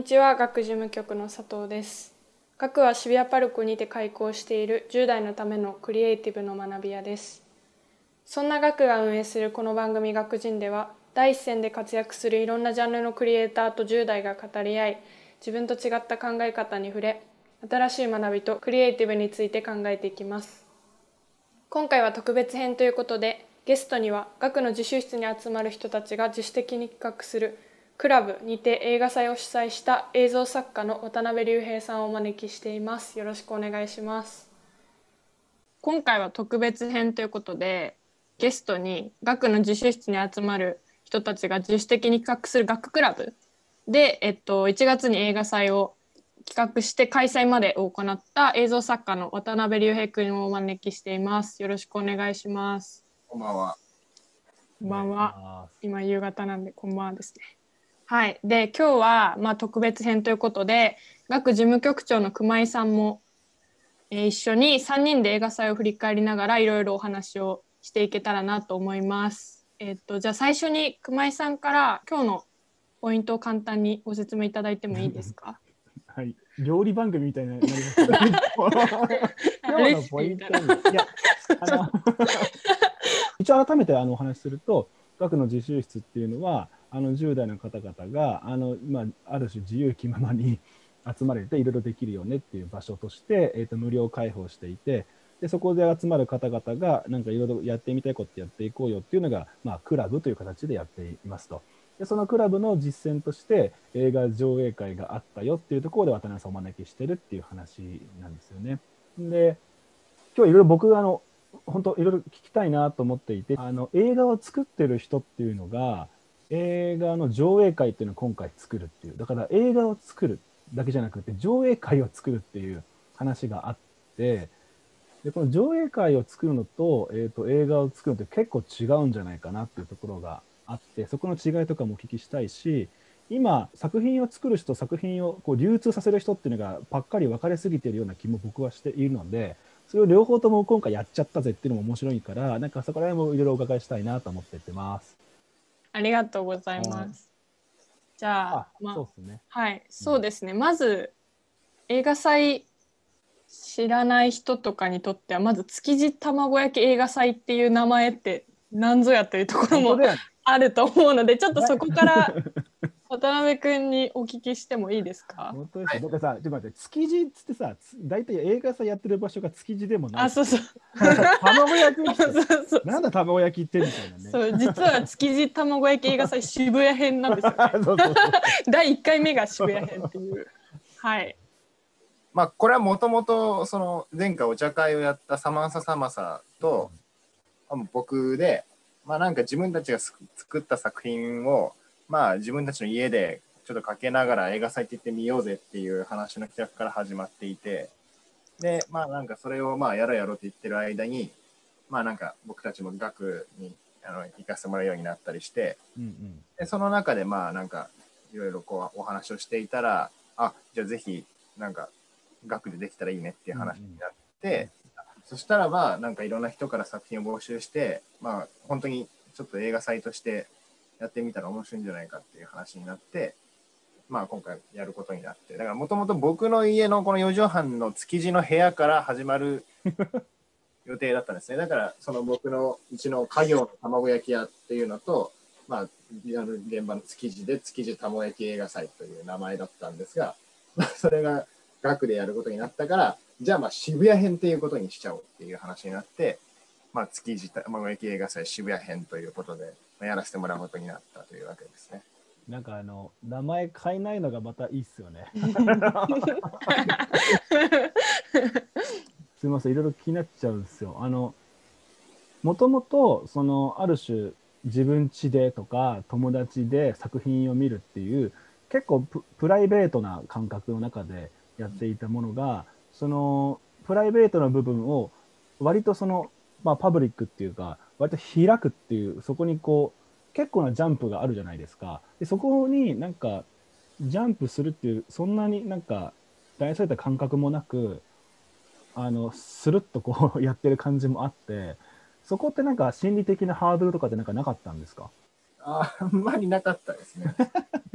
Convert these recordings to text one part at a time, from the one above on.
にちは、学事務局の佐藤です。学は渋谷パルコにて開校している10代のためのクリエイティブの学び屋です。そんな学が運営するこの番組学人では、第一線で活躍するいろんなジャンルのクリエイターと10代が語り合い、自分と違った考え方に触れ、新しい学びとクリエイティブについて考えていきます。今回は特別編ということで、ゲストには学の自習室に集まる人たちが自主的に企画するクラブにて映画祭を主催した映像作家の渡辺隆平さんをお招きしています。よろしくお願いします。今回は特別編ということで、ゲストに学の自習室に集まる人たちが自主的に企画する学クラブで、えっと、1月に映画祭を企画して開催までを行った映像作家の渡辺隆平君をお招きしています。よろしくお願いします。こんばんは。こんばんは。今夕方なんでこんばんはですね。はい。で今日はまあ特別編ということで学事務局長の熊井さんも、えー一緒に3人で映画祭を振り返りながらいろいろお話をしていけたらなと思います。えっとじゃあ最初に熊井さんから今日のポイントを簡単にご説明いただいてもいいですか？はい、料理番組みたいになります けど今日のポイントいやあの 一応改めてあのお話しすると学の自習室っていうのはあの10代の方々があの、まあ、ある種自由気ままに 集まれていろいろできるよねっていう場所として、えー、と無料開放していてでそこで集まる方々がなんかいろいろやってみたいことやっていこうよっていうのが、まあ、クラブという形でやっていますと。でそのクラブの実践として映画上映会があったよっていうところで渡辺さんをお招きしてるっていう話なんですよね。で今日いろいろ僕あの本当いろいろ聞きたいなと思っていてあの映画を作ってる人っていうのが映画の上映会っていうのを今回作るっていうだから映画を作るだけじゃなくて上映会を作るっていう話があってでこの上映会を作るのと,、えー、と映画を作るのって結構違うんじゃないかなっていうところがあってそこの違いとかもお聞きしたいし今作品を作る人作品をこう流通させる人っていうのがパッカリ分かれすぎてるような気も僕はしているのでそれを両方とも今回やっちゃったぜっていうのも面白いからなんかそこら辺もいろいろお伺いしたいなと思ってってます。ありがとうございまはいす。じゃああ、まあそうですね。はい、そうですね。まず映画祭知らない人とかにとってはまず築地卵焼き映画祭っていう名前って何ぞやというところもあると思うのでちょっとそこから 渡辺くんにお聞きしてもいいですか？本当ですよ。だってさ、ちょっと待って、築地っつってさ、つ大体映画祭やってる場所が築地でもない。あ、そうそう。卵焼きそうそうそう。なんだ卵焼きってみたいなね。そう実は築地卵焼き映画祭渋谷編なんですよ、ね。そうそうそう第1回目が渋谷編っていう。はい。まあこれはもともとその前回お茶会をやったサマンササマサと、あの僕で、まあなんか自分たちがす作った作品をまあ自分たちの家でちょっとかけながら映画祭って行ってみようぜっていう話の企画から始まっていて、でまあなんかそれをまあやろうやろうって言ってる間に、まあなんか僕たちも学にあの行かせてもらうようになったりして、うんうん。でその中でまあなんかいろいろこうお話をしていたらあじゃあぜひなんか学でできたらいいねっていう話になって、そしたらばなんかいろんな人から作品を募集してまあ本当にちょっと映画祭としてやってみたら面白いんじゃないかっていう話になってまあ今回やることになって。だからもともと僕の家のこの4畳半の築地の部屋から始まる 予定だったんですね。だからその僕のうちの家業の卵焼き屋っていうのとまあ、リアル現場の築地で築地卵焼き映画祭という名前だったんですが、まあそれが学でやることになったから、じゃあまあ渋谷編っていうことにしちゃおうっていう話になって、まあ、築地卵焼き映画祭渋谷編ということで、まあやらせてもらうことになったというわけですね。なんかあの名前変えないのがまたいいっすよね。すみません、いろいろ気になっちゃうんですよ。あの、もともと、その、ある種、自分家でとか、友達で作品を見るっていう、結構ププライベートな感覚の中でやっていたものが、その、プライベートな部分を、割とその、まあ、パブリックっていうか、割と開くっていう、そこにこう、結構なジャンプがあるじゃないですか。でそこになんか、ジャンプするっていう、そんなになんか、大それた感覚もなく、あのスルッとこう やってる感じもあってそこってなんか心理的なハードルとかってなんかなかったんですか？ああんまりなかったですね。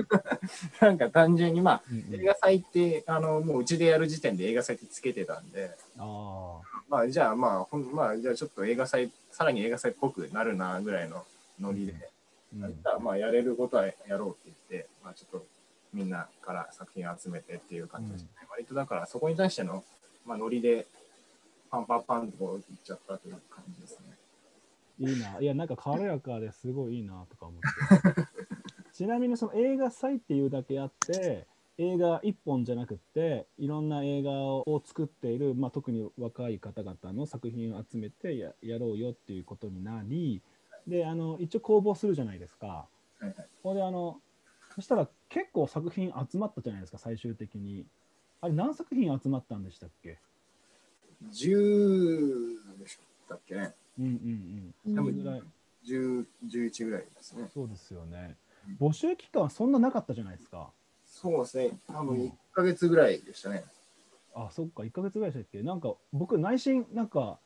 なんか単純にまあ、うんうん映画祭って、あの、もううちでやる時点で映画祭ってつけてたんで、あまあじゃあまあ、ほんまあじゃあちょっと映画祭、さらに映画祭っぽくなるなぐらいのノリで、ーうんまあやれることはやろうって言って、まあちょっとみんなから作品を集めてっていう感じですね。割とだからそこに対しての、まあ、ノリでパンパンパンとこういっちゃったという感じですね。いいな。いや、なんか軽やかですごいいいなとか思って。ちなみにその映画祭っていうだけあって、映画一本じゃなくって、いろんな映画を作っている、まあ、特に若い方々の作品を集めてややろうよっていうことになり、で、あの、一応公募するじゃないですか。はいはい、ほんで、あの、そしたら結構作品集まったじゃないですか、最終的に。あれ、何作品集まったんでしたっけ？10でしたっけね。うんうんうん。うんそれぐらい10、11ぐらいですね。そうですよね。募集期間はそんななかったじゃないですか。そうですね。多分1ヶ月ぐらいでしたね。あ、そっか、1ヶ月ぐらいでしたっけ？なんか、僕、内心、なんか、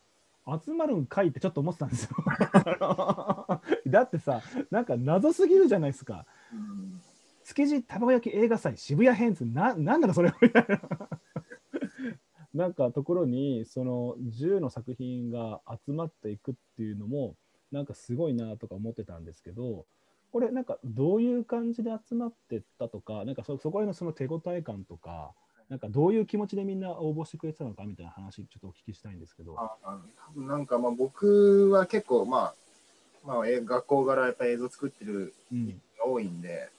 集まるんかいってちょっと思ってたんですよ。だってさ、なんか謎すぎるじゃないですか。うん築地たこ焼き映画祭渋谷編ってな、なんだかそれみたいな。なんかところに、その10の作品が集まっていくっていうのも、なんかすごいなとか思ってたんですけど、これなんかどういう感じで集まってったとか、なんかそそこへのその手応え感とか、なんかどういう気持ちでみんな応募してくれてたのかみたいな話、ちょっとお聞きしたいんですけど。ああ多分なんかまあ僕は結構まあ、まあ、え学校からやっぱ映像作ってるうん、が多いんで、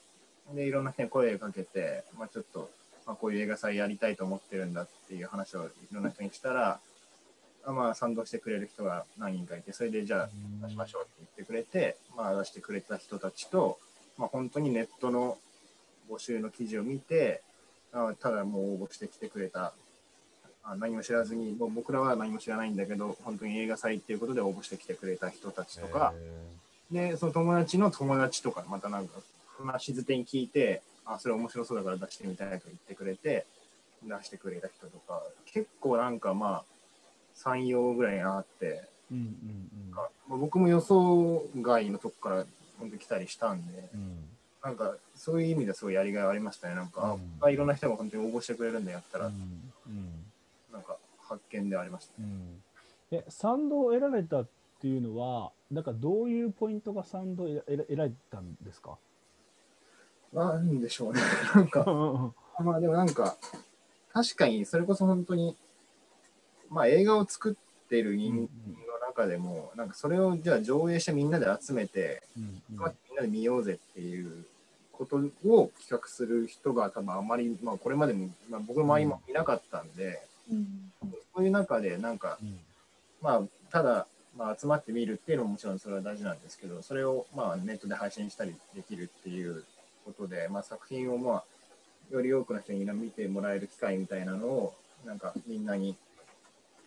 で、いろんな人に声をかけて、まあちょっと、まあこういう映画祭やりたいと思ってるんだっていう話をいろんな人にしたら、あまあ賛同してくれる人が何人かいて、それでじゃあ出しましょうって言ってくれて、まあ出してくれた人たちと、まあ本当にネットの募集の記事を見て、あただもう応募してきてくれた、あ何も知らずに、もう僕らは何も知らないんだけど、本当に映画祭っていうことで応募してきてくれた人たちとか、で、その友達の友達とか、またなんか、話づてに聞いて、あ、それ面白そうだから出してみたいと言ってくれて、出してくれた人とか、結構なんかまあ、3、4ぐらいあって、うんうんまあ僕も予想外のとこから本当に来たりしたんで、うん。うんなんかそういう意味ではすごいやりがいありましたね。なんか、うん。あいろんな人が本当に応募してくれるんだやったら、うんうん。なんか発見でありました。ね。うん。え賛同を得られたっていうのは、なんかどういうポイントが賛同を得ら得られたんですか？なんでしょうね。なんか、まあでもなんか、確かにそれこそ本当に、まあ映画を作ってる人間の中でも、なんかそれをじゃあ上映してみんなで集めて、みんなで見ようぜっていうことを企画する人が多分あまり、まあこれまでも、まあ、僕の周りもいなかったんで、うん。そういう中でなんか、うん。まあただ、まあ、集まってみるっていうのももちろんそれは大事なんですけど、それをまあネットで配信したりできるっていうことで、まあ、作品をまあより多くの人に見てもらえる機会みたいなのをなんかみんなに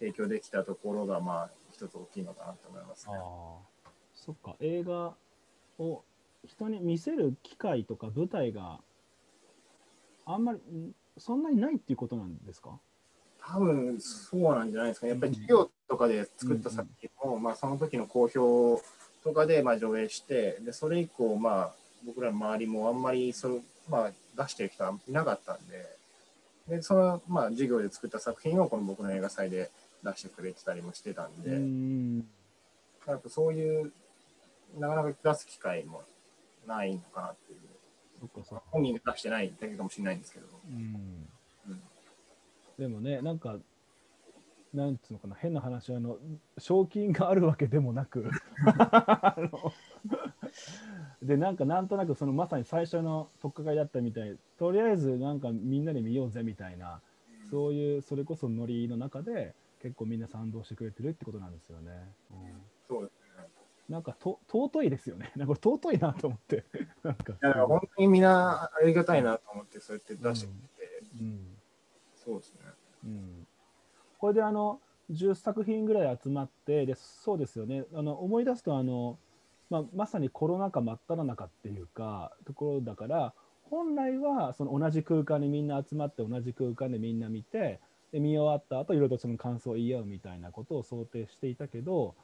提供できたところがまあ一つ大きいのかなと思いますね。ああ、そっか、映画を人に見せる機会とか舞台があんまりんそんなにないっていうことなんですか？多分そうなんじゃないですかね。やっぱり授業とかで作った作品も、まあ、その時の好評とかでまあ上映して、でそれ以降、まあ、僕らの周りもあんまりそれ、まあ、出してる人はいなかったんで、でその、まあ、授業で作った作品をこの僕の映画祭で出してくれてたりもしてたんで、うん。やっぱそういう、なかなか出す機会もないのかなっていう。本人が出してないだけかもしれないんですけど。うん。うんでもね、なんか、なんつうのかな、変な話、あの、賞金があるわけでもなく、で、なんか、なんとなく、そのまさに最初の取っかかりだったみたい、とりあえず、なんか、みんなで見ようぜみたいな、そういう、それこそノリの中で、結構みんな賛同してくれてるってことなんですよね。うんそうですね。なんかと尊いですよね。なんかこれ尊いなと思って。なんかいやだから本当にみんなありがたいなと思って、そうやって出してくれて、うんそうですね。うん、これであの10作品ぐらい集まってでそうですよねあの思い出すとあの、まあ、まさにコロナ禍真っ只中っていうかところだから本来はその同じ空間にみんな集まって同じ空間でみんな見てで見終わった後いろいろとその感想を言い合うみたいなことを想定していたけど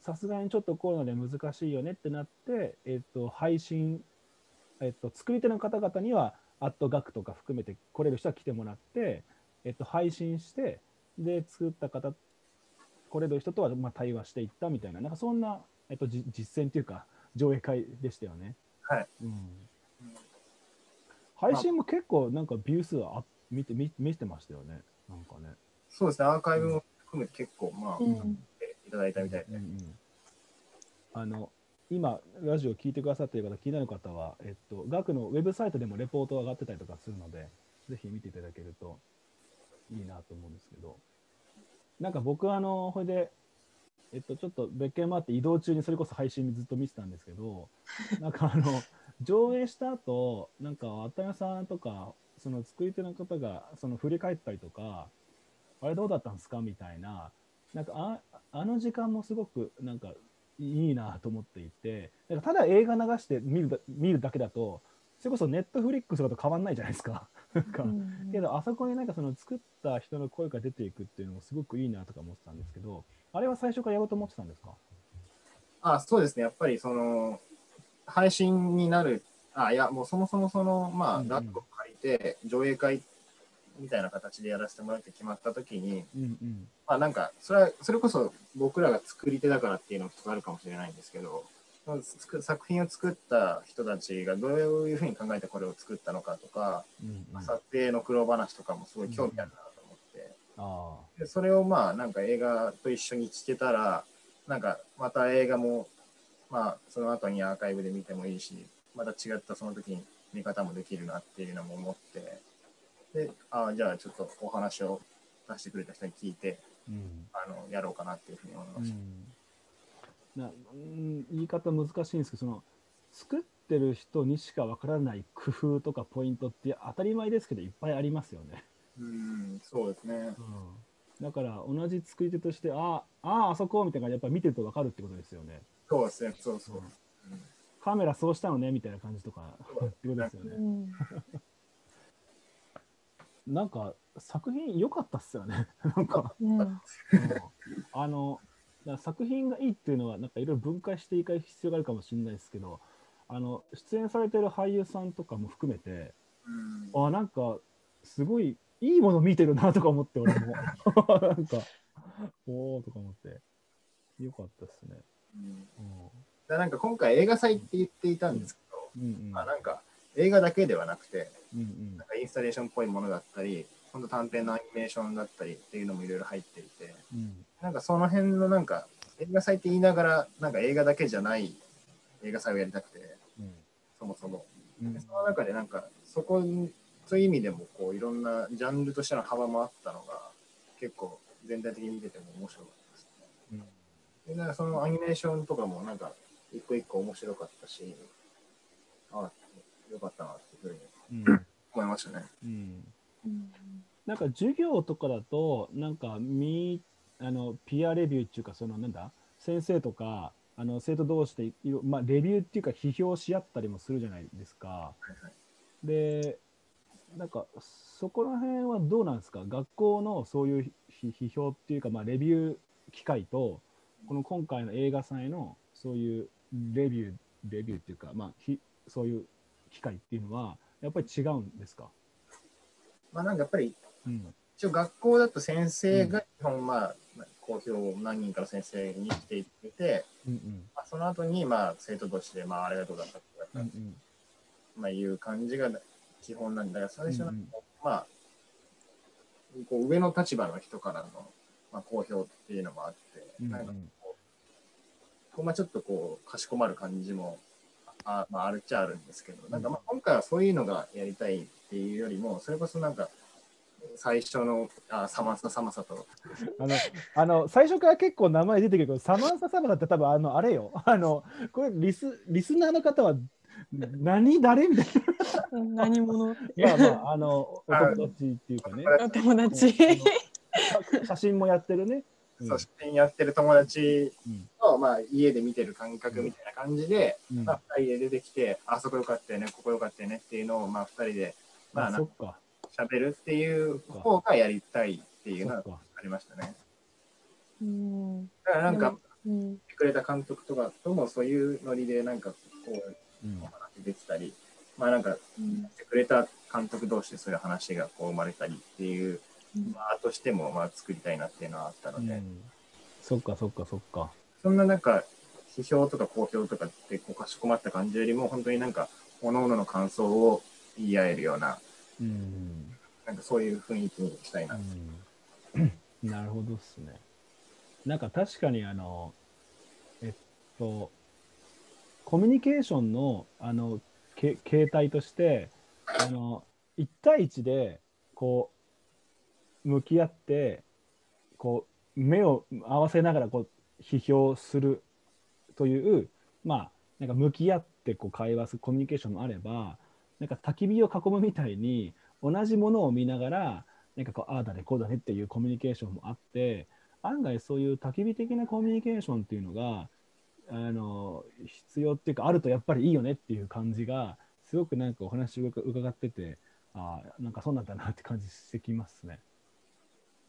さすがにちょっとコロナで難しいよねってなって、えっと、配信、えっと、作り手の方々には、アットガクとか含めて来れる人は来てもらって、えっと、配信して、で、作った方、来れる人とはまあ対話していったみたいな、なんかそんな、えっと、じ実践というか、上映会でしたよね。はい。うん、配信も結構なんかビュー数はあ見て見見てましたよね。なんかね。そうですね、アーカイブも含めて結構、まあ、うんいただいたみたいで。うんうんあの今、ラジオ聞いてくださっている方、気になる方は、えっと、学のウェブサイトでもレポート上がってたりとかするので、ぜひ見ていただけるといいなと思うんですけど、なんか僕はあの、これで、えっと、ちょっと別件もあって移動中にそれこそ配信ずっと見てたんですけど、なんかあの、上映した後、なんか、あったやさんとか、その作り手の方が、その振り返ったりとか、あれどうだったんですか？みたいな、なんかあ、あの時間もすごく、なんか、いいなと思っていて、なんかただ映画流して見るだ見るだけだと、それこそネットフリックスとかと変わんないじゃないですか。なんか、けど、あそこになんかその作った人の声が出ていくっていうのもすごくいいなとか思ってたんですけど、あれは最初からやろうと思ってたんですか？あ、そうですね、やっぱりその、配信になる、あ、いや、もうそもそもその、まあ、うんうんて、上映会みたいな形でやらせてもらうって決まったときに、うんうん。まあなんか、それは、それこそ僕らが作り手だからっていうのもあるかもしれないんですけど、作品を作った人たちがどういうふうに考えてこれを作ったのかとか、うんうん、あ撮影の苦労話とかもすごい興味あるなと思って、あ。でそれをまあなんか映画と一緒に聞けたら、なんかまた映画も、まあその後にアーカイブで見てもいいし、また違ったその時に見方もできるなっていうのも思って、で、ああ、じゃあちょっとお話を出してくれた人に聞いて、うんあの、やろうかなっていうふうに思いました。うん、言い方難しいんですけどその作ってる人にしかわからない工夫とかポイントって当たり前ですけどいっぱいありますよね、うん、そうですね。うん、だから同じ作り手としてあああそこみたいなやっぱ見てるとわかるってことですよねそうですね、そうそう。うんカメラそうしたのねみたいな感じとかってことですよね。なんか作品良かったっすよね。なんか。うん。あの作品がいいっていうのはなんかいろいろ分解していかない必要があるかもしれないですけどあの出演されてる俳優さんとかも含めてうん。あなんかすごいいいもの見てるなとか思って俺も。なんかおおとか思って。よかったですね。うんうだからなんか今回映画祭って言っていたんですけど、んうんうん。まあなんか映画だけではなくて、うんうん。なんかインスタレーションっぽいものだったり、本当短編のアニメーションだったりっていうのもいろいろ入っていて、うん。なんかその辺のなんか映画祭って言いながら、なんか映画だけじゃない映画祭をやりたくて、うん。そもそも。うん。でその中でなんかそこにそういう意味でもこういろんなジャンルとしての幅もあったのが結構全体的に見てても面白かったですね。うん。でなんかそのアニメーションとかもなんか一個一個面白かったし、あよかったなっていうふうにうん思いましたね。うんなんか授業とかだと、なんかみあのピアレビューっていうか、そのなんだ、先生とかあの生徒同士でまあ、レビューっていうか、批評し合ったりもするじゃないですか。はいはいで、なんかそこら辺はどうなんですか、学校のそういう批批評っていうか、まあ、レビュー機会と、この今回の映画祭のそういうレビュー、レビューっていうか、まあ、ひそういう機会っていうのは、やっぱり違うんですか？まあなんかやっぱりうん。一応学校だと先生が基本まあ公表を何人かの先生に来ていて、うんうん。まあ、その後にまあ生徒同士でまああれがどうだったとか、うんうん。まあいう感じが基本なんだが最初の、うんうん。まあこう上の立場の人からの、まあ、公表っていうのもあって、うん。なんかこまあ、ちょっとこうかしこまる感じもあ,、まあ、あるっちゃあるんですけど、なんかまあ今回はそういうのがやりたいっていうよりもそれこそなんか最初のあサマンササマサとあの、あの、最初から結構名前出てくるけど、サマンササマサって多分、あの、あれよ。あの、これ、リス、リスナーの方は、何誰みたい何者？な。まあまあ、あの、お友達っていうかね。お友達。写写真もやってるね。うん。そう写真やってる友達うん。と、まあ、家で見てる感覚みたいな感じで、うん。まあ、2人で出てきて、あそこよかったよね、ここよかったよねっていうのを、まあ、2人で、まあ、あ、なんか。喋るっていう方がやりたいっていうのは。ありましたね。うん。だからなんか、うくくれた監督とかともそういうノリでなんかこううん。お話できたり、まあなんかうん。してくれた監督同士でそういう話がこう生まれたりっていう、うんまあ、としてもまあ作りたいなっていうのはあったので、うんそっかそっかそっか。そんななんか批評とか好評とかってこうかしこまった感じよりも本当になんか各々の感想を言い合えるようなうんなんかそういう雰囲気にしたいな。うん なるほどっすね。なんか確かにあの、えっと、コミュニケーションのあのけ形態として、あの1対1でこう向き合ってこう目を合わせながらこう批評するという、まあ、なんか向き合ってこう会話するコミュニケーションもあれば、なんか焚き火を囲むみたいに同じものを見ながらなんかこうああだねこうだねっていうコミュニケーションもあって案外そういう焚き火的なコミュニケーションっていうのがあの必要っていうかあるとやっぱりいいよねっていう感じがすごくなんかお話を伺っててああなんかそうなんだなって感じしてきますね。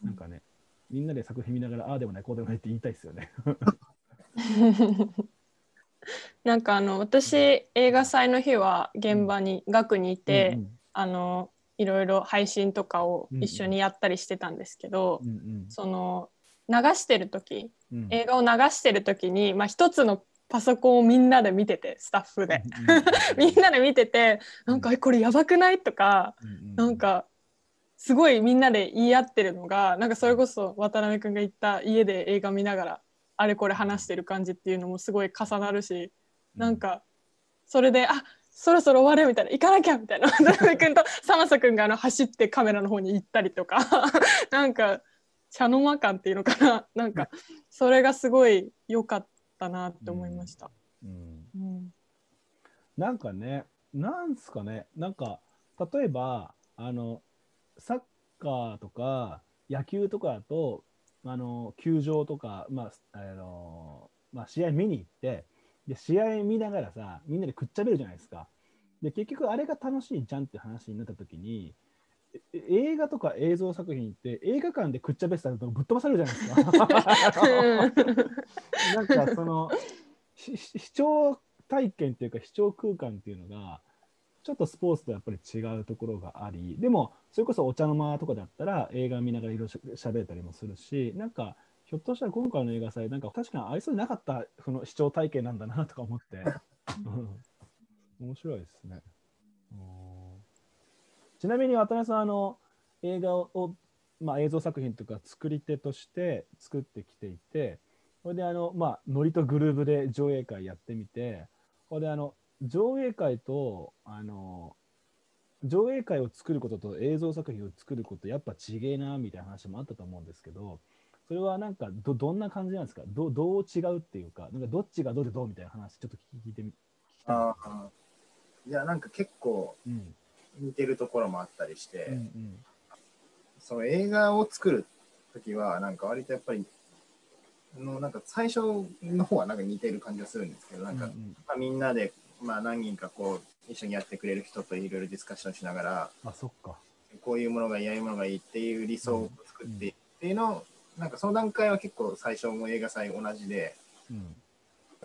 なんかねみんなで作品見ながらああでもないこうでもないって言いたいですよね。なんかあの私映画祭の日は現場に学にいて、うんあのいろいろ配信とかを一緒にやったりしてたんですけど、うんうん。その流してる時うん。映画を流してる時に、まあ、一つのパソコンをみんなで見ててスタッフで、みんなで見ててなんかえこれやばくない？とかなんかすごいみんなで言い合ってるのがなんかそれこそ渡辺君が言った家で映画見ながらあれこれ話してる感じっていうのもすごい重なるしなんかそれであそろそろ終わるみたいな行かなきゃみたいな。渡辺君とサマサ君があの走ってカメラの方に行ったりとか なんか茶の間感っていうのかな。なんかそれがすごい良かったなって思いました。うん。うん。なんかね、なんすかね、なんか、例えば、あの、サッカーとか野球とかだと、あの、球場とか、まあ、あの、まあ、試合見に行って、で、試合見ながらさ、みんなでくっちゃべるじゃないですか。で、結局あれが楽しいじゃんって話になった時に、え映画とか映像作品って映画館でくっちゃべってたらぶっ飛ばされるじゃないですか。なんかその視聴体験っていうか視聴空間っていうのがちょっとスポーツとやっぱり違うところがありでもそれこそお茶の間とかだったら映画見ながらいろいろしゃべれたりもするしなんかひょっとしたら今回の映画祭なんか確かにありそうになかったその視聴体験なんだなとか思って、うん、面白いですね。うん。ちなみに渡辺さんあの映画を、まあ、映像作品とか作り手として作ってきていてそれであの、まあ、ノリとグルーブで上映会やってみてそれであの上映会とあの上映会を作ることと映像作品を作ることやっぱ違えなみたいな話もあったと思うんですけどそれはなんかどどんな感じなんですか？どどう違うっていうかなんかどっちがどうでどうみたいな話ちょっと聞いてみ聞きたい。ああいやなんか結構うん。似てるところもあったりして、うんうん。その映画を作る時はなんか割とやっぱりあのなんか最初の方はなんか似てる感じがするんですけどなんか、あ、みんなで、まあ、何人かこう一緒にやってくれる人といろいろディスカッションしながらうん、あそっかこういうものがいいああいうものがいいっていう理想を作ってっていうのを、なんかその段階は結構最初も映画祭同じでうん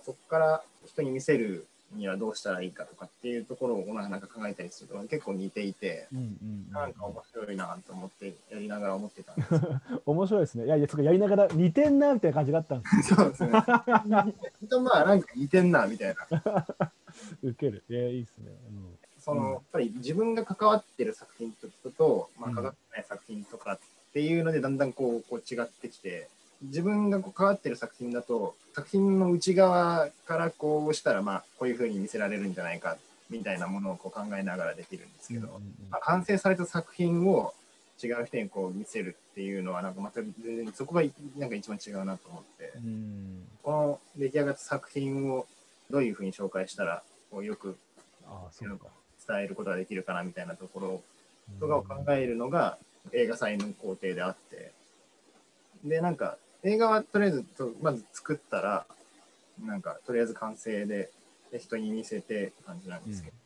そこから人に見せるにはどうしたらいいかとかっていうところをなんか考えたりすると結構似ていて。うんうんうんなんか面白いなと思ってやりながら思ってたんですよ 面白いですね。いやいや、そこやりながら似てんなみたいな感じがあったんですそうですね。とまあなんか似てんなみたいな。ウケる。いや、いいですね。その、うんやっぱり自分が関わってる作品とと、まあ、うん関わってない作品とかっていうのでだんだんこうこう違ってきて自分がこう関わってる作品だと作品の内側からこうしたらまあこういうふうに見せられるんじゃないかみたいなものをこう考えながらできるんですうん。けど、まあ、完成された作品を違う人にこう見せるっていうのはなんかまた全然そこがなんか一番違うなと思って。うん。この出来上がった作品をどういうふうに紹介したらこうよく。伝えることができるかなみたいなところうん。とかを考えるのが映画祭の工程であって。でなんか映画はとりあえずとまず作ったらなんかとりあえず完成でで人に見せてって感じなんですけど、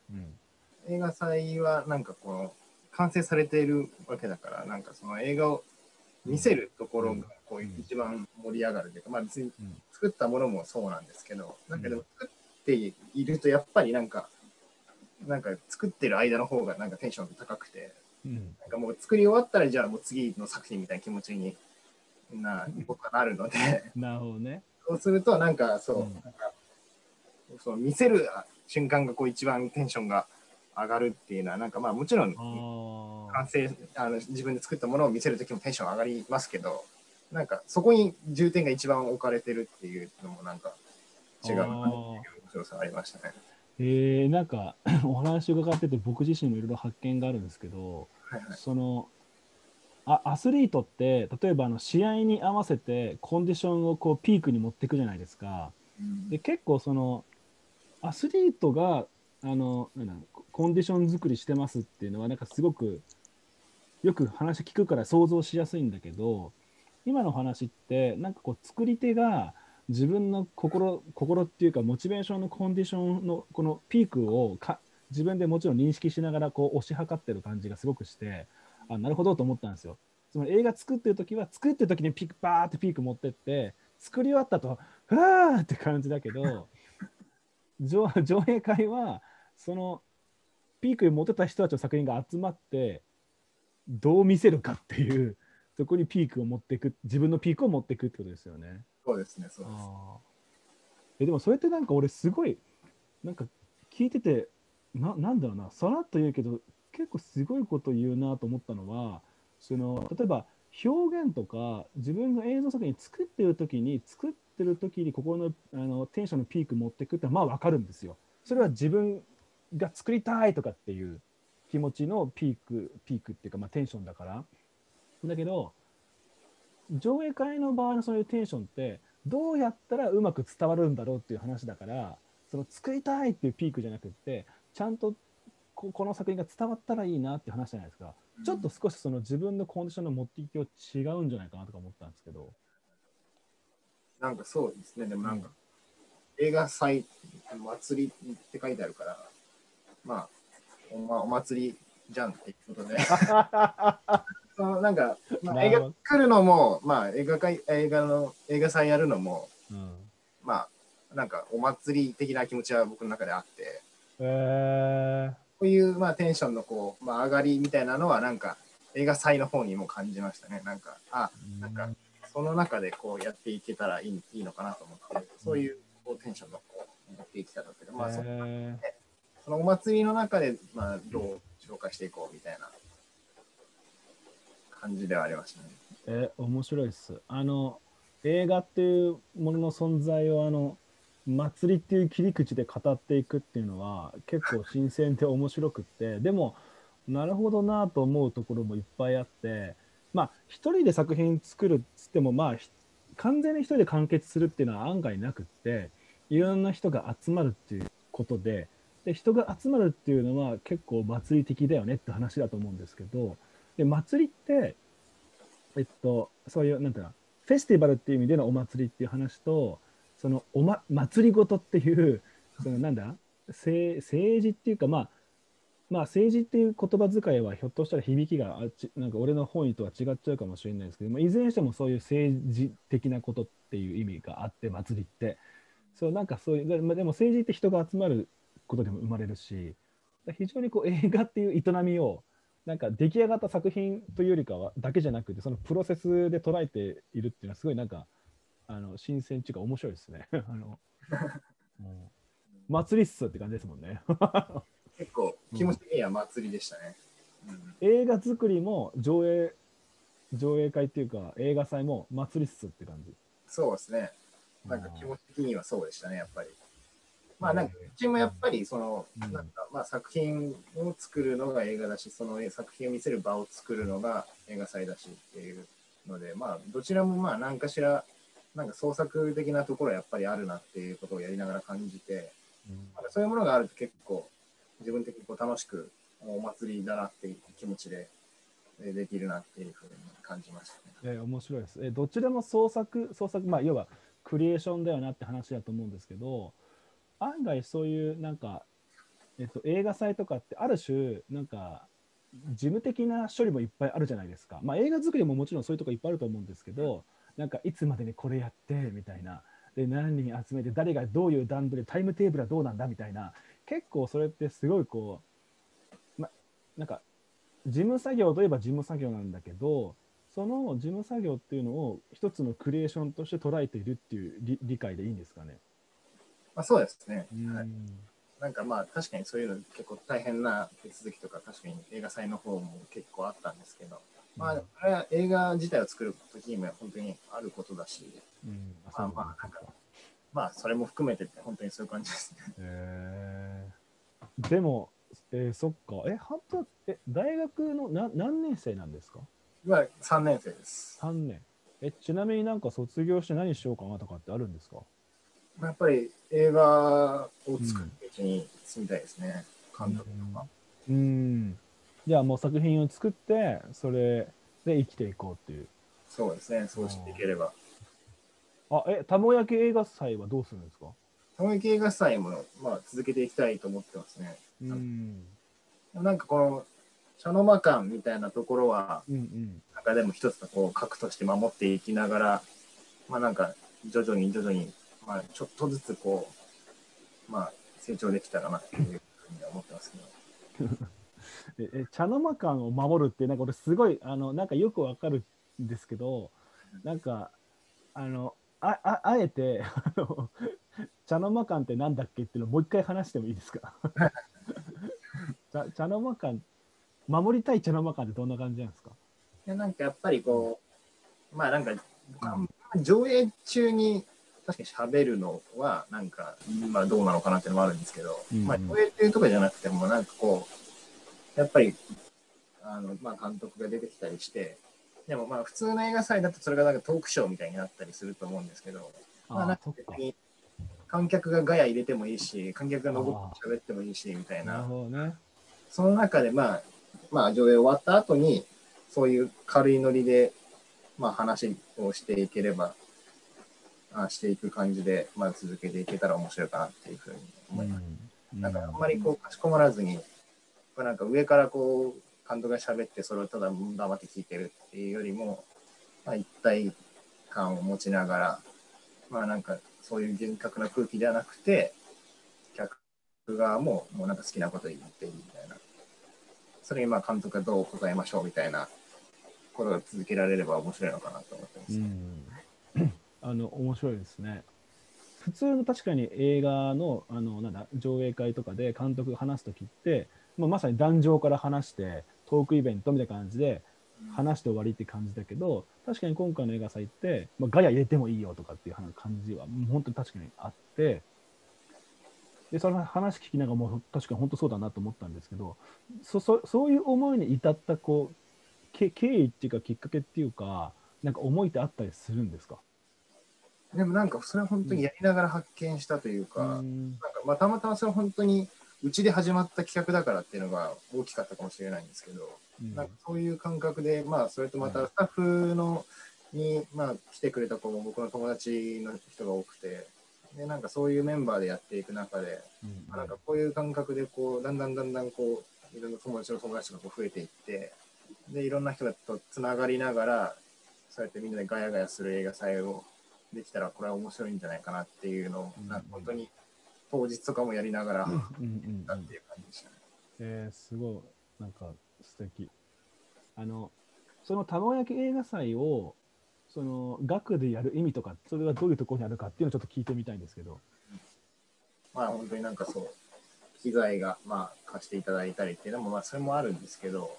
うん。映画祭はなんかこの完成されているわけだからなんかその映画を見せるところがここう一番盛り上がるというか、まあ別にうん。作ったものもそうなんですけど、なんかでも作っているとやっぱりなんか、なんか作ってる間の方がなんかテンションが高くて、うん。なんかもう作り終わったらじゃあもう次の作品みたいな気持ちにな僕はなるので、なるほどね。そうするとなんかそう、うん。なんかそう見せる瞬間がこう一番テンションが上がるっていうのはなんかまあもちろん完成あの自分で作ったものを見せる時もテンション上がりますけどなんかそこに重点が一番置かれてるっていうのもなんか違うなっていう面白さがありましたね。えー、なんか お話伺ってて僕自身もいろいろ発見があるんですけど、はいはいそのあアスリートって例えばあの試合に合わせてコンディションをこうピークに持っていくじゃないですか。うんで結構そのアスリートがあのなんだコンディション作りしてますっていうのはなんかすごくよく話聞くから想像しやすいんだけど今の話ってなんかこう作り手が自分の心心っていうかモチベーションのコンディションのこのピークをか自分でもちろん認識しながらこう推し量ってる感じがすごくしてあなるほどと思ったんですよ。つまり映画作ってる時は作ってる時にピークバーってピーク持ってって作り終わったとふわーって感じだけど上上映会はそのピークに持てた人たちの作品が集まってどう見せるかっていうそこにピークを持っていく自分のピークを持っていくってことですよね。そうですね、そうです。えでもそれってなんか俺すごいなんか聞いててななんだろうなさらっと言うけど結構すごいこと言うなと思ったのはその例えば表現とか自分が映像作品作ってる時に作ってる時に心のあのテンションのピーク持っていくってまあ分かるんですよ。それは自分が作りたいとかっていう気持ちのピークピークっていうか、まあ、テンションだから。だけど上映会の場合のそういうテンションってどうやったらうまく伝わるんだろうっていう話だからその作りたいっていうピークじゃなくってちゃんとここの作品が伝わったらいいなって話じゃないですか、ちょっと少しその自分のコンディションの持っていきを違うんじゃないかなとか思ったんですけど。なんかそうですね、でもなんか、映画祭、祭りって書いてあるから、まあ、おまあ、お祭りじゃんっていうことで、そのなんか、まあ、映画来るのも、まあ、映画会映画の映画祭やるのも、うん。まあ、なんかお祭り的な気持ちは僕の中であって、えー、こういう、まあ、テンションのこう、まあ、上がりみたいなのは、なんか映画祭の方にも感じましたね。なんか、あ、なんか、その中でこうやっていけたらいいいいのかなと思って、そういうこうテンションのこう持っていきたかったけど、まあ、そえそのお祭りの中で、まあ、どう紹介していこうみたいな感じではありましたね。え面白いですあの映画っていうものの存在をあの祭りっていう切り口で語っていくっていうのは結構新鮮で面白くってでもなるほどなと思うところもいっぱいあってまあ一人で作品作るっつってもまあ完全に一人で完結するっていうのは案外なくっていろんな人が集まるっていうことでで人が集まるっていうのは結構祭り的だよねって話だと思うんですけどで祭りってえっとそういうなんていうのフェスティバルっていう意味でのお祭りっていう話とそのお、ま、祭りごとっていうそのなんだ政治っていうかまあまあ政治っていう言葉遣いはひょっとしたら響きがあちなんか俺の本意とは違っちゃうかもしれないですけど、まあ、いずれにしてもそういう政治的なことっていう意味があって祭りって。そうなんかそういうでまあでも政治って人が集まることでも生まれるし非常にこう映画っていう営みをなんか出来上がった作品というよりかはだけじゃなくてそのプロセスで捉えているっていうのはすごいなんかあの新鮮っていうか面白いですね。あのも う祭りっすって感じですもんね。結構気持ち的には祭りでしたね。うん映画作りも上映上映会っていうか映画祭も祭りっすって感じ。そうですね。なんか気持ち的にはそうでしたね、やっぱり。まあなんか、うちもやっぱりその、うんなんかまあ作品を作るのが映画だし、その作品を見せる場を作るのが映画祭だしっていうので、まあどちらもまあ何かしら、なんか創作的なところはやっぱりあるなっていうことをやりながら感じて、なんかそういうものがあると結構自分的にこう楽しくお祭りだなっていう気持ちでえできるなっていうふうに感じましたね。え面白いです。えどっちでも創作創作まあ要はクリエーションだよなって話だと思うんですけど案外そういうなんか、えっと、映画祭とかってある種なんか事務的な処理もいっぱいあるじゃないですか。まあ、映画作りももちろんそういうとこいっぱいあると思うんですけどなんかいつまでにこれやってみたいなで何人集めて誰がどういう段取りタイムテーブルはどうなんだみたいな結構それってすごいこう、ま、なんか事務作業といえば事務作業なんだけどその事務作業っていうのを一つのクリエーションとして捉えているっていう理理解でいいんですかね。まあ、そうですね、うん。はい。なんかまあ確かにそういうの結構大変な手続きとか確かに映画祭の方も結構あったんですけど、まあ、あれは映画自体を作る時にも本当にあることだし、うん。あまあそう。まあなんかまあそれも含めて本当にそういう感じですね。へー。でも、えーそっか。え半年え大学のな何年生なんですか？まあ3年生です。3年。えちなみになんか卒業して何しようかなとかってあるんですか？まあやっぱり映画を作るうちに住みたいですね、監督とか。うん。じゃあもう作品を作ってそれで生きていこうっていう。そうですね、そうしていければ。あ。え卵焼き映画祭はどうするんですか？玉木映画祭もまあ続けていきたいと思ってますね。うん。なんかこの茶の間感みたいなところは、うんうん。なんかでも一つのこう核として守っていきながら、まあなんか徐々に徐々に、まあちょっとずつこう、まあ成長できたらなっていうふうには思ってますけど。ええ茶の間感を守るってなんか俺すごいあのなんかよくわかるんですけどなんかあのあああえてあの茶の間感ってなんだっけっていうのをもう一回話してもいいですか？茶 茶の間感守りたい茶の間感ってどんな感じなんですか？でなんかやっぱりこう、まあなんか、上映中に確かに喋るのは、なんか、まあどうなのかなっていうのもあるんですけど、うんまあ上映っていうとかじゃなくても、なんかこう、やっぱり、あの、まあ監督が出てきたりして、でもまあ普通の映画祭だとそれがなんかトークショーみたいになったりすると思うんですけど、まあなんか別に観客がガヤ入れてもいいし、観客が残って喋ってもいいし、みたいな。るな、ね。その中でまあ、まあ上映終わった後に、そういう軽いノリで、まあ話をしていければ、あしていく感じで、まあ続けていけたら面白いかなっていうふうに思います。うんなんかあんまりこうかしこまらずに、なんか上からこう監督が喋ってそれをただ黙って聞いてるっていうよりも、まあ、一体感を持ちながら、まあなんかそういう厳格な空気ではなくて、客側ももうなんか好きなこと言っていいみたいな。それにまあ監督がどう答えましょうみたいなことが続けられれば面白いのかなと思ってます。うん、あの面白いですね。普通の確かに映画のあのなんだ上映会とかで監督が話す時って、まあ、まさに壇上から話してトークイベントみたいな感じで話して終わりって感じだけど確かに今回の映画祭って、まあ、ガヤ入れてもいいよとかっていう感じは本当に確かにあってでその話聞きながらもう確かに本当そうだなと思ったんですけどそそそういう思いに至ったこう経緯っていうかきっかけっていうかなんか思いってあったりするんですか？でもなんかそれは本当にやりながら発見したというか、うん。なんかまあたまたまそれは本当にうちで始まった企画だからっていうのが大きかったかもしれないんですけど、うん。なんかそういう感覚で、まあ、それとまたスタッフのに、まあ、来てくれた子も僕の友達の人が多くて、でなんかそういうメンバーでやっていく中で、うん。まあなんかこういう感覚でこうだんだんだんだんこういろんな友達の友達がこう増えていってでいろんな人とつながりながらそうやってみんなでガヤガヤする映画祭をできたらこれは面白いんじゃないかなっていうのを、うんなんか本当に当日とかもやりながらうん。ていう感じでしたね。えーすごい。なんか素敵。あのその卵焼き映画祭をその学でやる意味とかそれはどういうところにあるかっていうのをちょっと聞いてみたいんですけど。まあ本当になんかそう、機材がまあ貸していただいたりっていうのもまあそれもあるんですけど、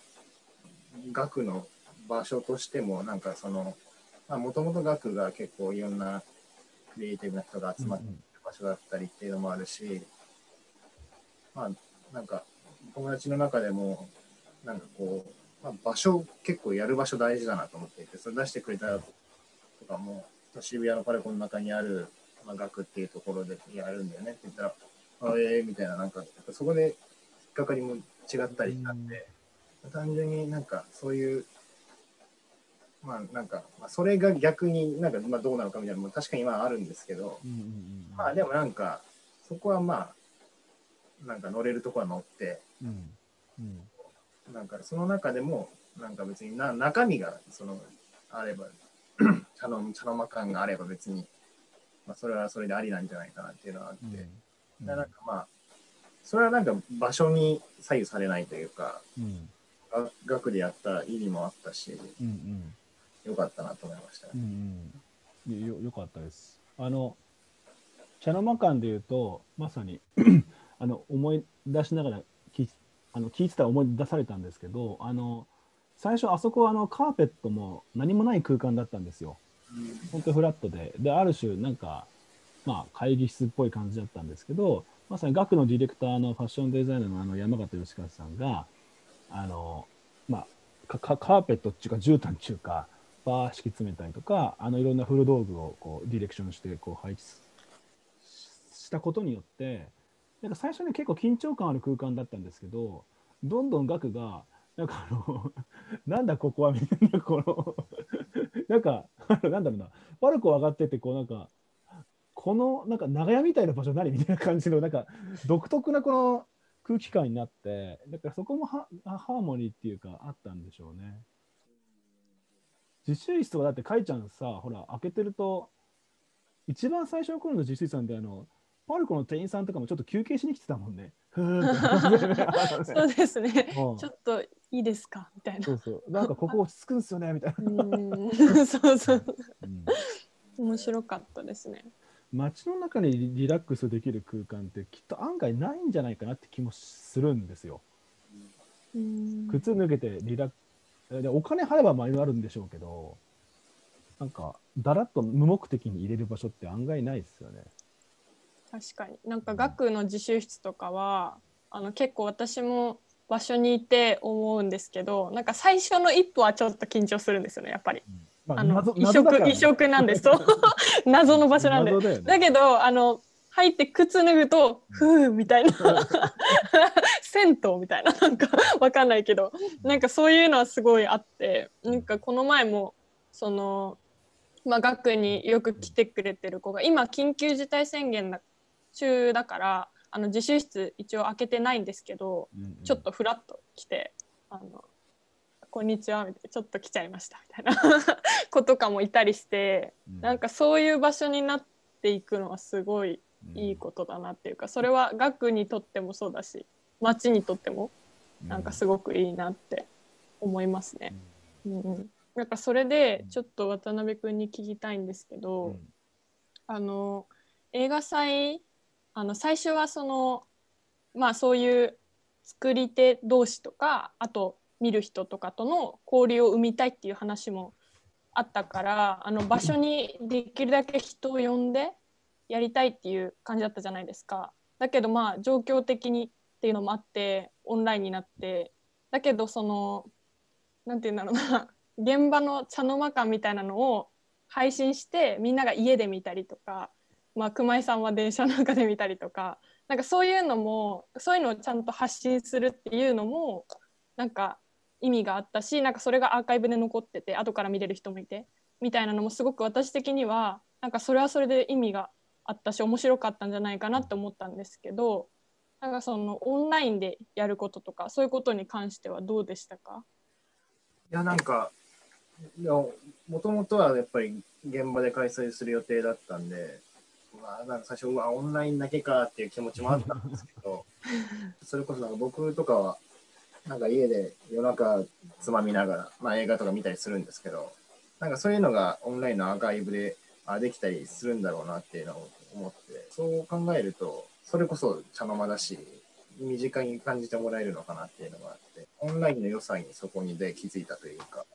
学の場所としてもなんかその、まあもともと学が結構いろんなクリエイティブな人が集まってる場所だったりっていうのもあるし、まあなんか友達の中でもなんかこう、まあ、場所結構やる場所大事だなと思っていて、それ出してくれたとかも、渋谷のパレコの中にある、まあ、学っていうところでやるんだよねって言ったら、あええみたいな、なんか、そこで引っかかりも違ったりしたんで、単純になんかそういう、まあなんか、まあ、それが逆になんか、まあ、どうなのかみたいなのも確かにまああるんですけど、うんうんうんまあでもなんか、そこはまあ、なんか乗れるとこは乗って、うんうん。なんかその中でも、なんか別にな中身がそのあれば 茶の茶の間感があれば別に、まあ、それはそれでありなんじゃないかなっていうのはあって、うん。でなんかまあそれはなんか場所に左右されないというかうん。が学でやった意味もあったし。うんうんよかったなと思いましたね。うんうん、よよかったです。あの茶の間館でいうとまさに あの思い出しながら聞あの聞いてたら思い出されたんですけどあの最初あそこはあのカーペットも何もない空間だったんですよ。本当フラットでである種なんかまあ会議室っぽい感じだったんですけどまさに学のディレクターのファッションデザイナーのあの山形義和さんがあのまあかかカーペットっていうか絨毯っていうかバー敷き詰めたりとかあのいろんな古道具をこうディレクションしてこう配置したことによってなんか最初に結構緊張感ある空間だったんですけどどんどん額がなんかあの なんだここはみたいなこの なんかなんだろうなパルコ上がっててこうなんかこのなんか長屋みたいな場所何みたいな感じのなんか独特なこの空気感になってだからそこもハハーモニーっていうかあったんでしょうね。自習室とかだってかいちゃんさほら開けてると一番最初の頃の自習室なんてあのパルコの店員さんとかもちょっと休憩しに来てたもんね。そうですね。うんちょっといいですか？みたいな。そうそうなんかここ落ち着くんですよね？みたいな。うんそうそう。うん面白かったですね。街の中にリリラックスできる空間ってきっと案外ないんじゃないかなって気もするんですよ。うん靴脱げてリラックでお金払えば前あるんでしょうけどなんかだらっと無目的に入れる場所って案外ないですよね。確かに。なんか学の自習室とかはあの結構私も場所にいて思うんですけどなんか最初の一歩はちょっと緊張するんですよねやっぱり。まあの謎異色異色なんです。と 謎の場所なんで。謎だよね。だけどあの入って靴脱ぐとふうみたいな。銭湯みたいな。なんかわかんないけど。なんかそういうのはすごいあって。なんかこの前もそのまあ学によく来てくれてる子が今緊急事態宣言中だからあの自習室一応開けてないんですけどうんうん。ちょっとフラッと来て「あのこんにちは」みたいな「ちょっと来ちゃいました」みたいな。子とかもいたりしてうん。なんかそういう場所になっていくのはすごいいいことだなっていうかそれは学にとってもそうだし町にとってもなんかすごくいいなって思いますね。うん。うん、なんかそれでちょっと渡辺君に聞きたいんですけど、うん。あの映画祭あの最初はそのまあそういう作り手同士とかあと見る人とかとの交流を生みたいっていう話もあったからあの場所にできるだけ人を呼んでやりたいっていう感じだったじゃないですか。だけどまあ状況的にっていうのもあってオンラインになって。だけどそのなんて言うんだろうな。現場の茶の間感みたいなのを配信してみんなが家で見たりとか、まあ、熊井さんは電車の中で見たりとか。なんかそういうのもそういうのをちゃんと発信するっていうのもなんか意味があったしなんかそれがアーカイブで残ってて後から見れる人もいてみたいなのもすごく私的にはなんかそれはそれで意味があったし面白かったんじゃないかなって思ったんですけどなんかそのオンラインでやることとかそういうことに関してはどうでしたか？いやなんかもともとはやっぱり現場で開催する予定だったんで、まあ、なんか最初うわオンラインだけかっていう気持ちもあったんですけど それこそなんか僕とかはなんか家で夜中つまみながら、まあ、映画とか見たりするんですけどなんかそういうのがオンラインのアーカイブであできたりするんだろうなっていうのを思ってそう考えるとそれこそ茶の間だし身近に感じてもらえるのかなっていうのがあってオンラインの良さにそこにで気づいたというか。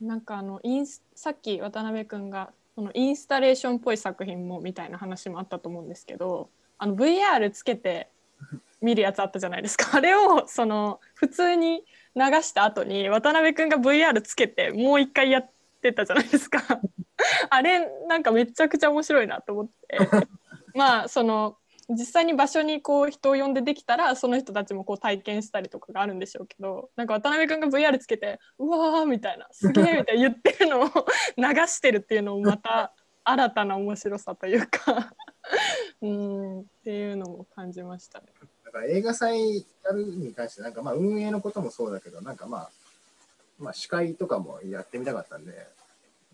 なんかあのインさっき渡辺君がそのインスタレーションっぽい作品もみたいな話もあったと思うんですけどあの VR つけて見るやつあったじゃないですか あれをその普通に流した後に渡辺君が VR つけてもう一回やってたじゃないですか。あれなんかめちゃくちゃ面白いなと思って。まあその実際に場所にこう人を呼んでできたらその人たちもこう体験したりとかがあるんでしょうけどなんか渡辺君が VR つけて「うわー」みたいな「すげえ」みたいな言ってるのを流してるっていうのもまた新たな面白さというか。うんっていうのも感じましたね。だから映画祭やるに関してなんかまあ運営のこともそうだけどなんかまあまあ、司会とかもやってみたかったんで、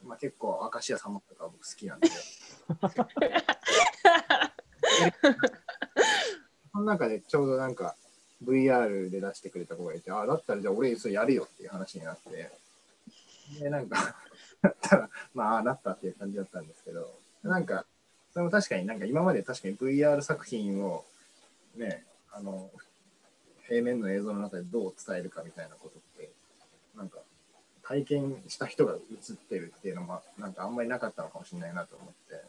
まあ、結構明石家さんまとか僕好きなんで。その中でちょうどなんか VR で出してくれた子がいて、あだったらじゃあ俺それやるよっていう話になって、で、なんか、だったら、まあ、ああなったっていう感じだったんですけど、なんか、それも確かになんか今まで確かに VR 作品をね、あの、平面の映像の中でどう伝えるかみたいなことって、なんか、体験した人が映ってるっていうのも、なんかあんまりなかったのかもしれないなと思って、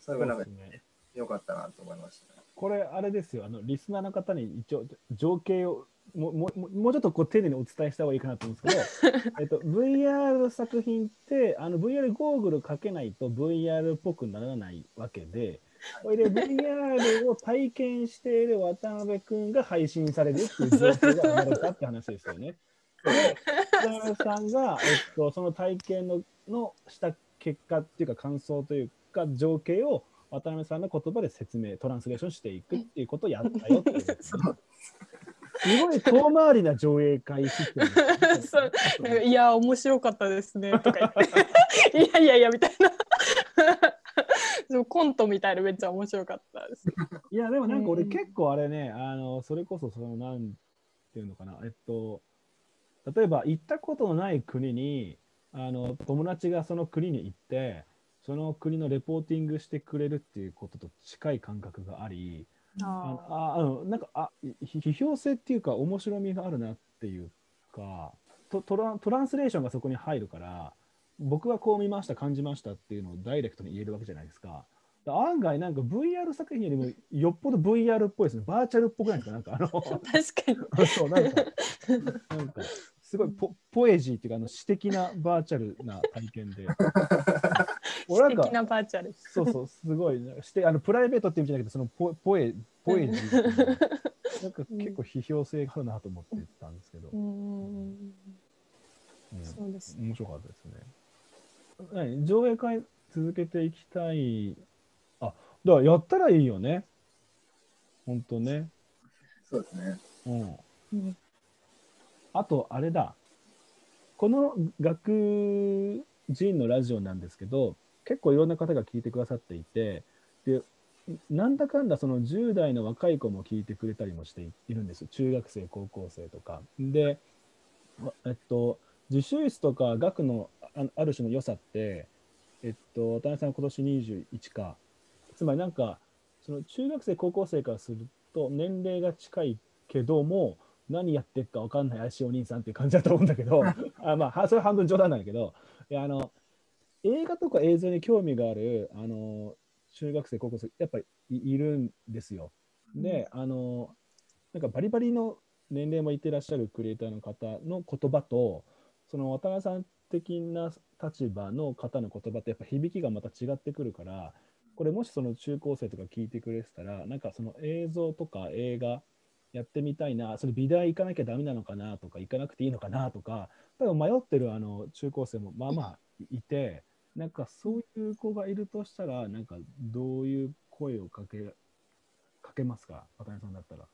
それがなんかね良かったなと思いましたね。これ、あれですよ、あのリスナーの方に一応、情景をももももうちょっとこう丁寧にお伝えした方がいいかなと思うんですけど、えっと、VR 作品ってあの VR ゴーグルかけないと VR っぽくならないわけで、これで VR を体験している渡辺君が配信されるっていう状況が生まれたって話ですよね。で、渡辺さんが、えっと、その体験ののした結果っていうか感想というか情景を渡辺さんの言葉で説明、トランスレーションしていくっていうことをやったよっていう。すごい遠回りな上映会システムですそう。いや面白かったですねとか言って。いやいやいやみたいな。でもコントみたいなめっちゃ面白かったです。いや、でもなんか俺うん。結構あれね、あの、それこそその、なんていうのかな、えっと、例えば行ったことのない国に、あの、友達がその国に行って、その国のレポーティングしてくれるっていうことと近い感覚があり、あのああのなんかあひ批評性っていうか面白みがあるなっていうかトトラトランスレーションがそこに入るから僕はこう見ました感じましたっていうのをダイレクトに言えるわけじゃないですか。案外なんか VR 作品よりもよっぽど VR っぽいですね。バーチャルっぽくないですか？なんかあの 確かに そうなんかなんかすごいポポエジーっていうかあの詩的なバーチャルな体験で。俺なんか素敵なバーチャルそうそう、すごい。してあのプライベートって意味じゃなくて、そのポポエポエジーなんか結構批評性があるなと思って言ったんですけど、ううんんそうです面白かったですね。何上映会続けていきたい。あ、だからやったらいいよね。本当ね。そうですね。うん。うんあと、あれだ。この学人のラジオなんですけど、結構いろんな方が聞いてくださっていて、で、なんだかんだその10代の若い子も聞いてくれたりもしているんです。中学生、高校生とか。で、えっと、自習室とか学のあある種の良さって、えっと、渡辺さん今年21か。つまりなんか、その中学生、高校生からすると年齢が近いけども、何やってるか分かんない怪しいお兄さんっていう感じだと思うんだけど、あまあ、はそれは半分冗談なんだけど、いやあの映画とか映像に興味があるあの中学生、高校生、やっぱりいいるんですよ。で、あの、なんかバリバリの年齢もいってらっしゃるクリエイターの方の言葉と、その渡辺さん的な立場の方の言葉ってやっぱ響きがまた違ってくるから、これもしその中高生とか聞いてくれてたら、なんかその映像とか映画やってみたいな、それ美大行かなきゃダメなのかなとか、行かなくていいのかなとか、多分迷ってるあの中高生もまあまあいて、なんかそういう子がいるとしたら、なんかどういう声をかけかけますか、渡辺さんだったら。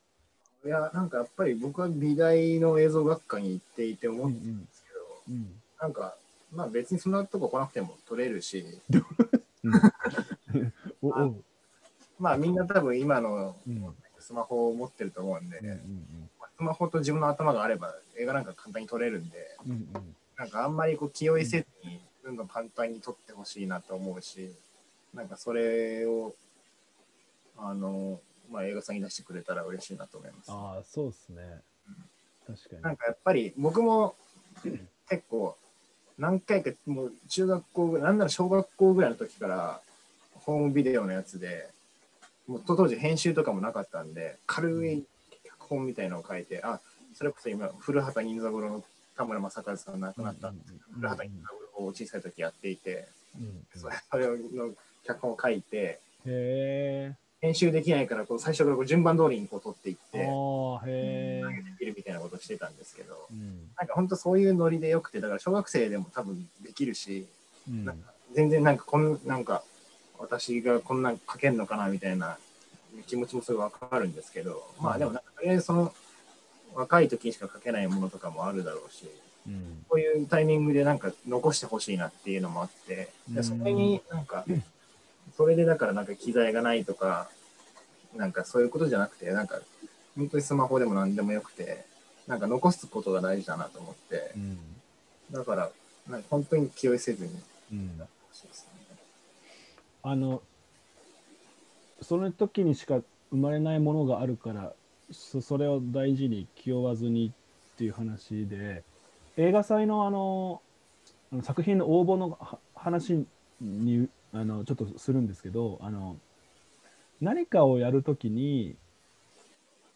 いや、なんかやっぱり僕は美大の映像学科に行っていて思ったんですけど、うんなんか、まあ別にそんなとこ来なくても撮れるし、まあみんな多分今のうんスマホを持ってると思うんで、うんうんスマホと自分の頭があれば映画なんか簡単に撮れるんで、うんうんなんかあんまりこう気負いせずに、どんどん簡単に撮ってほしいなと思うし、なんかそれを、あの、まあ映画さんに出してくれたら嬉しいなと思います。ああ、そうですね。確かに。なんかやっぱり僕も結構何回かもう中学校なんなら小学校ぐらいの時からホームビデオのやつでもう当時編集とかもなかったんで軽い脚本みたいなのを書いてあそれこそ今古畑任三郎の田村正和さん亡くなったんですけど古畑任三郎を小さい時やっていてそれの脚本を書いてへ編集できないからこう最初からこう順番通りにこう撮っていっえ。て。投げてみるみたいなことをしてたんですけど。うんなんか本当そういうノリでよくて、だから小学生でも多分できるし、うんなんか全然なんかこんなんか私がこんなん書けんのかなみたいな気持ちもすごいわかるんですけど、まあでもなんかとりあえずその若い時にしか書けないものとかもあるだろうし、うん。こういうタイミングでなんか残してほしいなっていうのもあって、でそれになんか、それでだからなんか機材がないとか、なんかそういうことじゃなくて、なんか本当にスマホでも何でもよくて、なんか残すことが大事だなと思ってう、ん。だからなんか本当に気負いせずにうん。しすね。あのその時にしか生まれないものがあるからそそれを大事に気負わずにっていう話で映画祭のあのあの作品の応募の話にあのちょっとするんですけどあの何かをやるときに、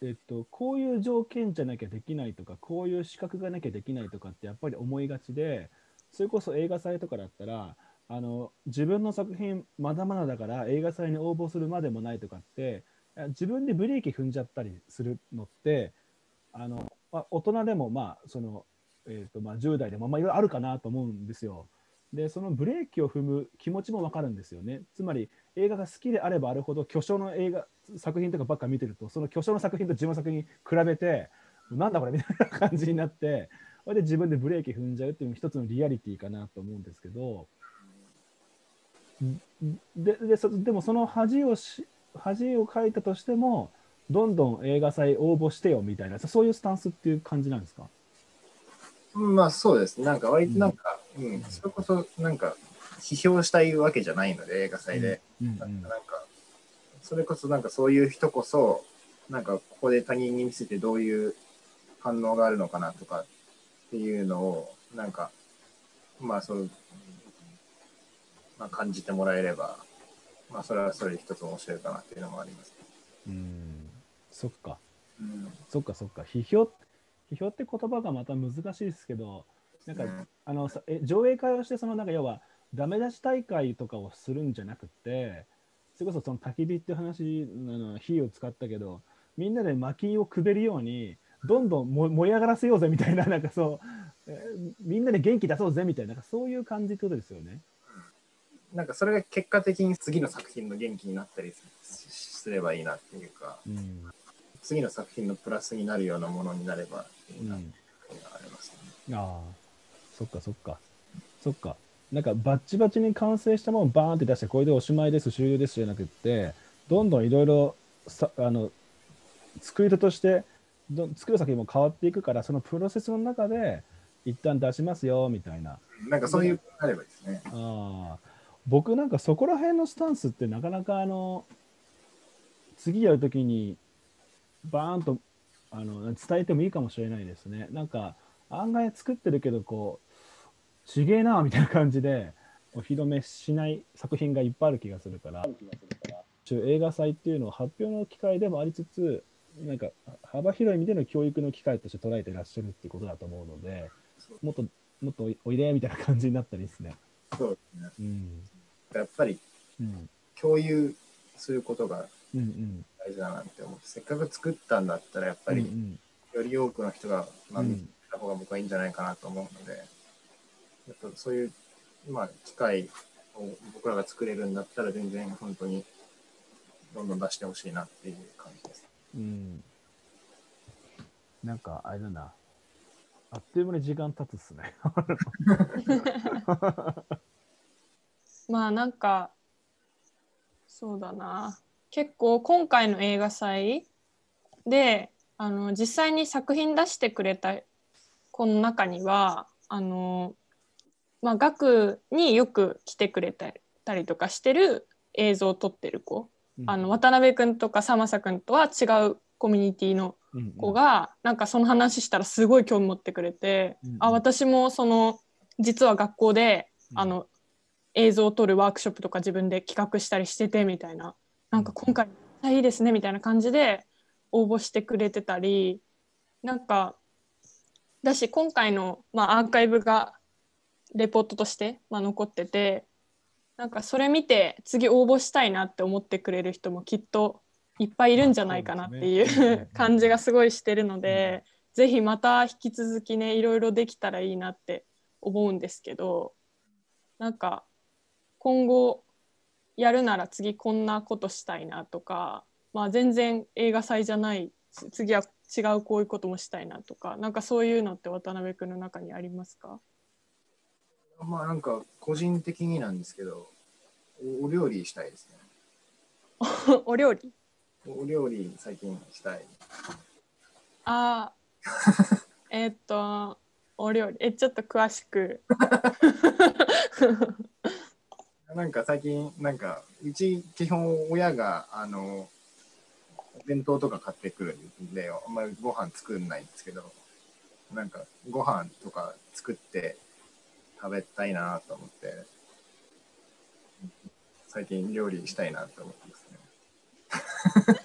えっと、こういう条件じゃなきゃできないとかこういう資格がなきゃできないとかってやっぱり思いがちでそれこそ映画祭とかだったらあの自分の作品まだまだだから映画祭に応募するまでもないとかって自分でブレーキ踏んじゃったりするのってあの、まあ、大人でもまあその、えーとまあ、10代でもまあいろいろあるかなと思うんですよ。でそのブレーキを踏む気持ちも分かるんですよね。つまり映画が好きであればあるほど巨匠の映画作品とかばっか見てるとその巨匠の作品と自分の作品比べてなんだこれみたいな感じになってそれで自分でブレーキ踏んじゃうっていうのも一つのリアリティかなと思うんですけどででそでもその恥をし恥をかいたとしてもどんどん映画祭応募してよみたいなそういうスタンスっていう感じなんですか？まあそうですね。なんか割となんか、うん、それこそなんか批評したいわけじゃないので、映画祭で。うんなんか、それこそなんかそういう人こそ、なんかここで他人に見せてどういう反応があるのかなとかっていうのを、なんか、まあそう、まあ感じてもらえれば、まあそれはそれで一つ面白いかなっていうのもあります。うんそっかうん。そっかそっか批評批評って言葉がまた難しいですけどなんか、うんあのさえ上映会をしてそのなんか要はダメ出し大会とかをするんじゃなくてそれこそその焚き火って話あの火を使ったけどみんなで薪をくべるようにどんどんも盛り上がらせようぜみたいななんかそう、えーみんなで元気出そうぜみたいななんかそういう感じってことですよね。なんかそれが結果的に次の作品の元気になったりすすればいいなっていうか、うん次の作品のプラスになるようなものになればいいなってうんいうのがありますね。ああ、そっかそっか。そっか。なんかバッチバチに完成したものをバーンって出して、これでおしまいです、終了ですじゃなくって、どんどんいろいろさあの作り手としてど作る先も変わっていくから、そのプロセスの中で一旦出しますよみたいな。なんかそういうあればいいですね。ああ僕なんかそこら辺のスタンスってなかなかあの次やるときにバーンとあの伝えてもいいかもしれないですね。なんか案外作ってるけどこうちげえなみたいな感じでお披露目しない作品がいっぱいある気がするから映画祭っていうのは発表の機会でもありつつなんか幅広い意味での教育の機会として捉えてらっしゃるっていうことだと思うのでもっともっとおいでみたいな感じになったりですね。そうですね。うんやっぱりうん共有することがうんうん大事だなって思って、せっかく作ったんだったらやっぱりうんより多くの人が、まあ、うん見た方が僕はいいんじゃないかなと思うので、やっぱそういう、まあ、機会を僕らが作れるんだったら全然本当にどんどん出してほしいなっていう感じです。うんうんなんかあれだなあっという間に時間経つっすね。まあなんかそうだな。結構今回の映画祭であの実際に作品出してくれた子の中にはあの、まあ、学によく来てくれたりとかしてる映像を撮ってる子、あの渡辺君とかさまさ君とは違うコミュニティの子がなんかその話したらすごい興味持ってくれて、うんうん。あ私もその実は学校で、うん。あの映像を撮るワークショップとか自分で企画したりしててみたいな。なんか今回あいいですねみたいな感じで応募してくれてたり。なんかだし今回の、まあ、アーカイブがレポートとして、まあ、残っててなんかそれ見て次応募したいなって思ってくれる人もきっといっぱいいるんじゃないかなっていそうね。う感じがすごいしてるので、ぜひまた引き続きねいろいろできたらいいなって思うんですけどなんか今後やるなら次こんなことしたいなとか、まあ、全然映画祭じゃない次は違うこういうこともしたいなとかなんかそういうのって渡辺君の中にありますか？まあなんか個人的になんですけど、おお料理したいですね。お料理？お料理最近したい。あー。えーっとお料理。えちょっと詳しく なんか最近、なんか、うち基本親が、あの、弁当とか買ってくるんで、あんまりご飯作んないんですけど、なんかご飯とか作って食べたいなと思って、最近料理したいなと思ってますね。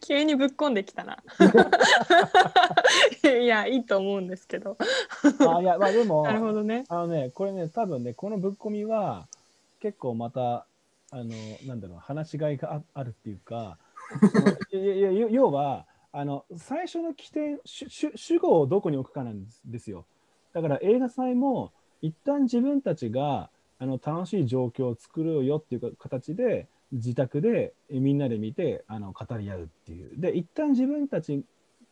急にぶっこんできたな。いやいいと思うんですけど。あいやまあでもなるほどね。あのねこれね多分ねこのぶっ込みは結構またあのなんだろう話しがいがああるっていうか いやいや要要はあの最初の起点主語をどこに置くかなんですよ。だから映画祭も一旦自分たちがあの楽しい状況を作ろうよっていう形で自宅でえみんなで見てあの語り合うっていう。で一旦自分たち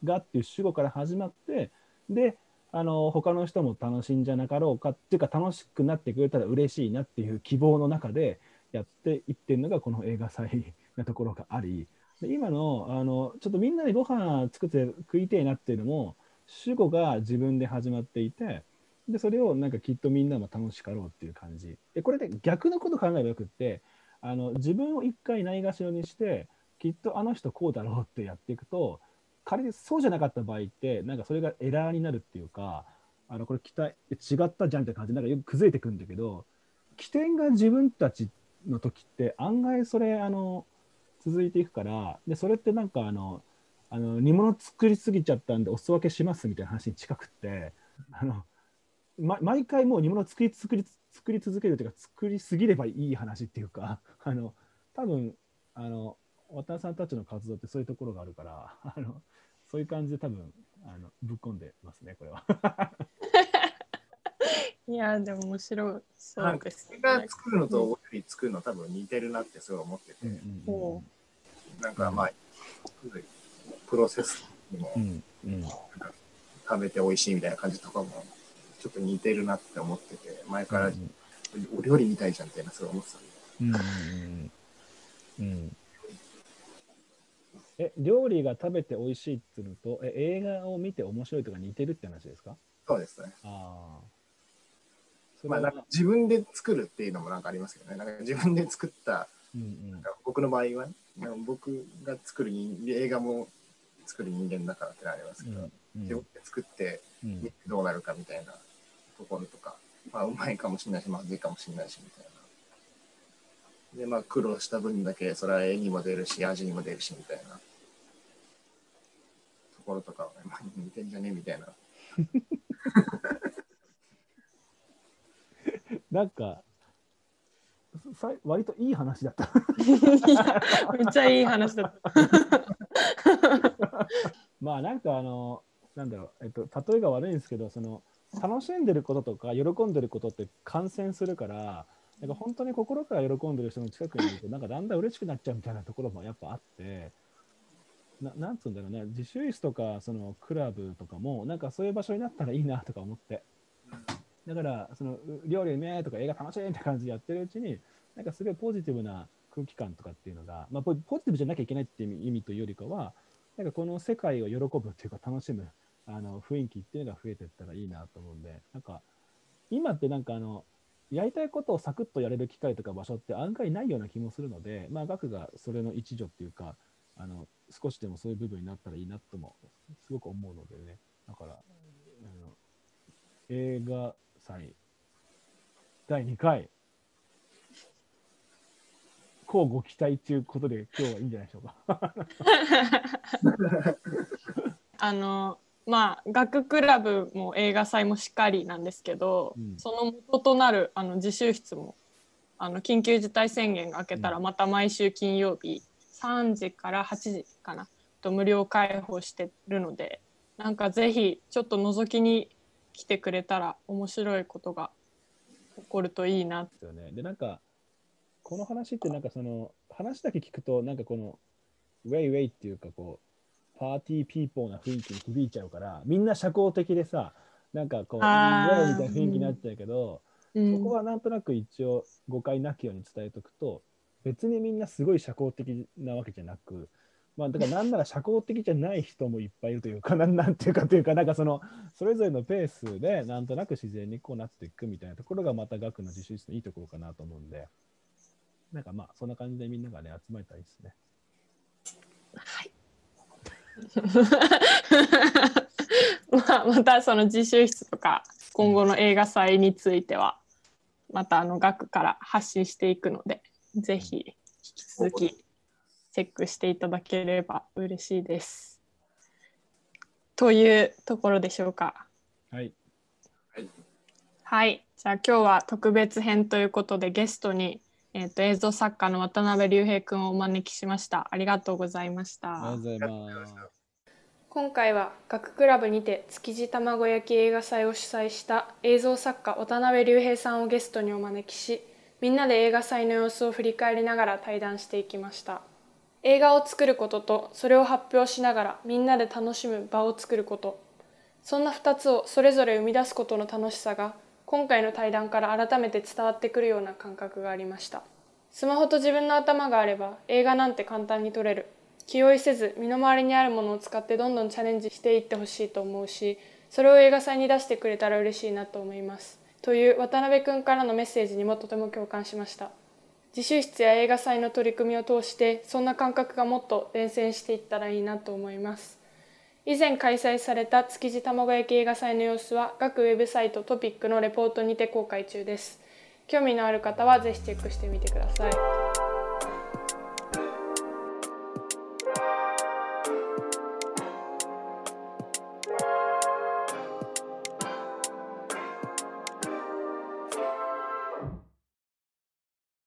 がっていう主語から始まってであの他の人も楽しいんじゃなかろうかっていうか楽しくなってくれたら嬉しいなっていう希望の中でやっていってるのがこの映画祭なところがあり今のあのちょっとみんなでご飯作って食いてえなっていうのも主語が自分で始まっていてでそれをなんかきっとみんなも楽しかろうっていう感じ。でこれで逆のこと考えればよくってあの自分を一回ないがしろにしてきっとあの人こうだろうってやっていくと仮にそうじゃなかった場合ってなんかそれがエラーになるっていうかあのこれ期待違ったじゃんって感じでなんかよく崩れてくんだけど起点が自分たちの時って案外それあの続いていくからでそれってなんかあのあの煮物作りすぎちゃったんでお裾分けしますみたいな話に近くってあの、ま、毎回もう煮物作り作り作り続けるというか作りすぎればいい話っていうかあの多分あの渡辺さんたちの活動ってそういうところがあるから あのそういう感じで多分あのぶっ込んでますねこれは。いやでも面白いそなんかうです映画作るのとお料理作るの多分似てるなってすごい思ってて、ほなんかまあ、プロセスにもうんうん。食べて美味しいみたいな感じとかもちょっと似てるなって思ってて、前からお料理みたいじゃんってすごい思ってたんで。うんうんうん。うんえ料理が食べて美味しいっていうのとえ映画を見て面白いとか似てるって話ですか？そうですね。ああそれまあ、はなんか自分で作るっていうのもなんかありますけどね。なんか自分で作った、うんうんなんか僕の場合は、なんか僕が作る人映画も作る人間だからってのはありますけど、うん自分で作ってうん見てどうなるかみたいなところとか、まあうまいかもしれないし、まずいかもしれないしみたいな。で、まあ苦労した分だけ、それは絵にも出るし、味にも出るしみたいなところとかはね、まあ似てんじゃねみたいな。なんかさ割といい話だった。いやめっちゃいい話だった まあなんかあのなんだろう、えっと、例えが悪いんですけどその楽しんでることとか喜んでることって感染するからなんか本当に心から喜んでる人の近くにいるとなんかだんだん嬉しくなっちゃうみたいなところもやっぱあってななんつうんだろうね。自習室とかそのクラブとかもなんかそういう場所になったらいいなとか思って。だからその料理うめえとか映画楽しいって感じでやってるうちになんかすごいポジティブな空気感とかっていうのが、まあ、ポポジティブじゃなきゃいけないっていう意味というよりかはなんかこの世界を喜ぶっていうか楽しむあの雰囲気っていうのが増えていったらいいなと思うんでなんか今ってなんかあのやりたいことをサクッとやれる機会とか場所って案外ないような気もするので、まあ、学がそれの一助っていうかあの少しでもそういう部分になったらいいなともすごく思うのでねだからあの映画祭第2回こうご期待ということで今日はいいんじゃないでしょうか。あのまあ学クラブも映画祭もしっかりなんですけど、うん。その元となるあの自習室もあの緊急事態宣言が明けたらまた毎週金曜日3時から8時かなと無料開放してるのでなんかぜひちょっと覗きに来てくれたら面白いことが起こるといいな。ですよね。で、なんか、この話って、なんかその、話だけ聞くと、なんかこの、ウェイウェイっていうか、こパーティーピーポーな雰囲気に響いちゃうからみんな社交的でさなんかこうみたいな雰囲気になっちゃうけど、うんそこはなんとなく一応誤解なきように伝えとくと別にみんなすごい社交的なわけじゃなくまあだからなんなら社交的じゃない人もいっぱいいるというか なんなんていうかというかなんかそのそれぞれのペースでなんとなく自然にこうなっていくみたいなところがまた学の自習室のいいところかなと思うんでなんかまあそんな感じでみんながね集まれたらいいですね。はい。まあ、またその自習室とか今後の映画祭についてはまたあの学から発信していくのでぜひ引き続きチェックしていただければ嬉しいです。というところでしょうか。はいはい、じゃあ今日は特別編ということでゲストに、えー、と映像作家の渡辺隆平くんをお招きしました。ありがとうございました。ありがとうございます。今回は学クラブにて築地卵焼き映画祭を主催した映像作家渡辺隆平さんをゲストにお招きしみんなで映画祭の様子を振り返りながら対談していきました映画を作ることとそれを発表しながらみんなで楽しむ場を作ることそんな2つをそれぞれ生み出すことの楽しさが今回の対談から改めて伝わってくるような感覚がありました。スマホと自分の頭があれば映画なんて簡単に撮れる。気負いせず身の回りにあるものを使ってどんどんチャレンジしていってほしいと思うしそれを映画祭に出してくれたら嬉しいなと思います。という渡辺くんからのメッセージにもとても共感しました。自習室や映画祭の取り組みを通してそんな感覚がもっと伝染していったらいいなと思います。以前開催された築地卵焼き映画祭の様子は各ウェブサイトトピックのレポートにて公開中です。興味のある方はぜひチェックしてみてください。